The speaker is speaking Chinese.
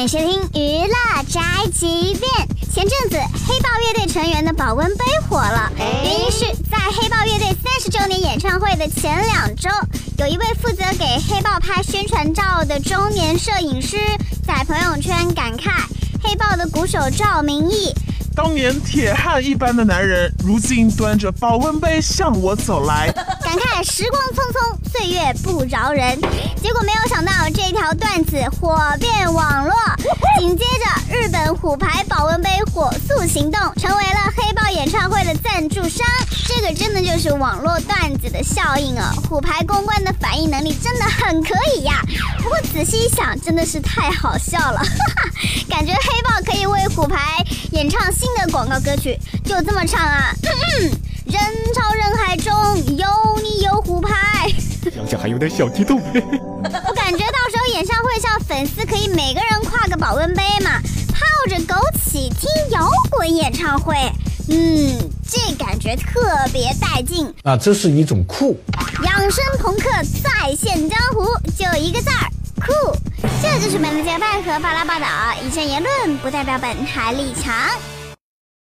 迎收听娱乐宅急便。前阵子黑豹乐队成员的保温杯火了，原因是在黑豹乐队三十周年演唱会的前两周，有一位负责给黑豹拍宣传照的中年摄影师在朋友圈感慨：黑豹的鼓手赵明义。当年铁汉一般的男人，如今端着保温杯向我走来，感慨时光匆匆，岁月不饶人。结果没有想到，这条段子火遍网络，紧接着日本虎牌保温杯火速行动，成为了黑豹演唱会的赞助商。这个真的就是网络段子的效应啊！虎牌公关的反应能力真的很可以呀。不过仔细一想，真的是太好笑了，哈 哈感觉黑豹可以为虎牌演唱新的广告歌曲，就这么唱啊！人潮人海中有你有虎牌，想想还有点小激动。我感觉到时候演唱会上粉丝可以每个人挎个保温杯嘛，泡着枸杞听摇滚演唱会。嗯，这感觉特别带劲啊！这是一种酷。养生朋克再现江湖，是本台饭和巴拉报道，以上言论不代表本台立场。